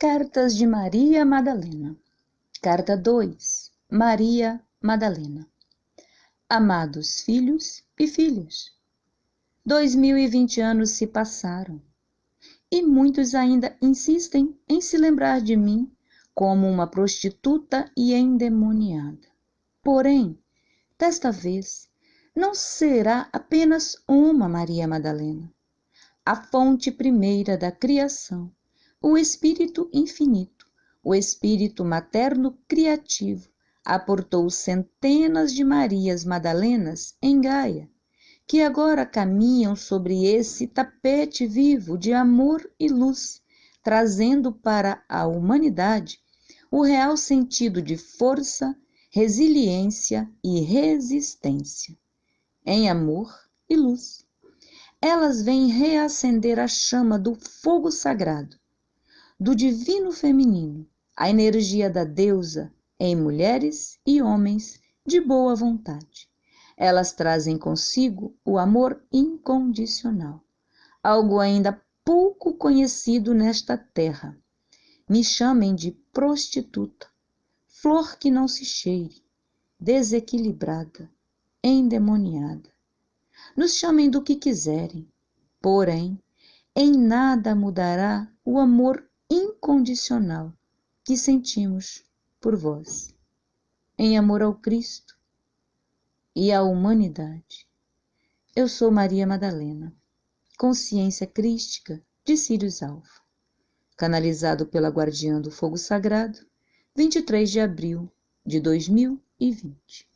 Cartas de Maria Madalena. Carta 2. Maria Madalena. Amados filhos e filhas, 2020 anos se passaram e muitos ainda insistem em se lembrar de mim como uma prostituta e endemoniada. Porém, desta vez, não será apenas uma Maria Madalena, a fonte primeira da criação o Espírito Infinito, o Espírito Materno Criativo, aportou centenas de Marias Madalenas em Gaia, que agora caminham sobre esse tapete vivo de amor e luz, trazendo para a humanidade o real sentido de força, resiliência e resistência. Em amor e luz. Elas vêm reacender a chama do fogo sagrado, do divino feminino, a energia da deusa em mulheres e homens de boa vontade. Elas trazem consigo o amor incondicional, algo ainda pouco conhecido nesta terra. Me chamem de prostituta, flor que não se cheire, desequilibrada, endemoniada. Nos chamem do que quiserem, porém, em nada mudará o amor incondicional que sentimos por vós, em amor ao Cristo e à humanidade. Eu sou Maria Madalena, consciência crística de Sirius Alfa, canalizado pela Guardiã do Fogo Sagrado, 23 de abril de 2020.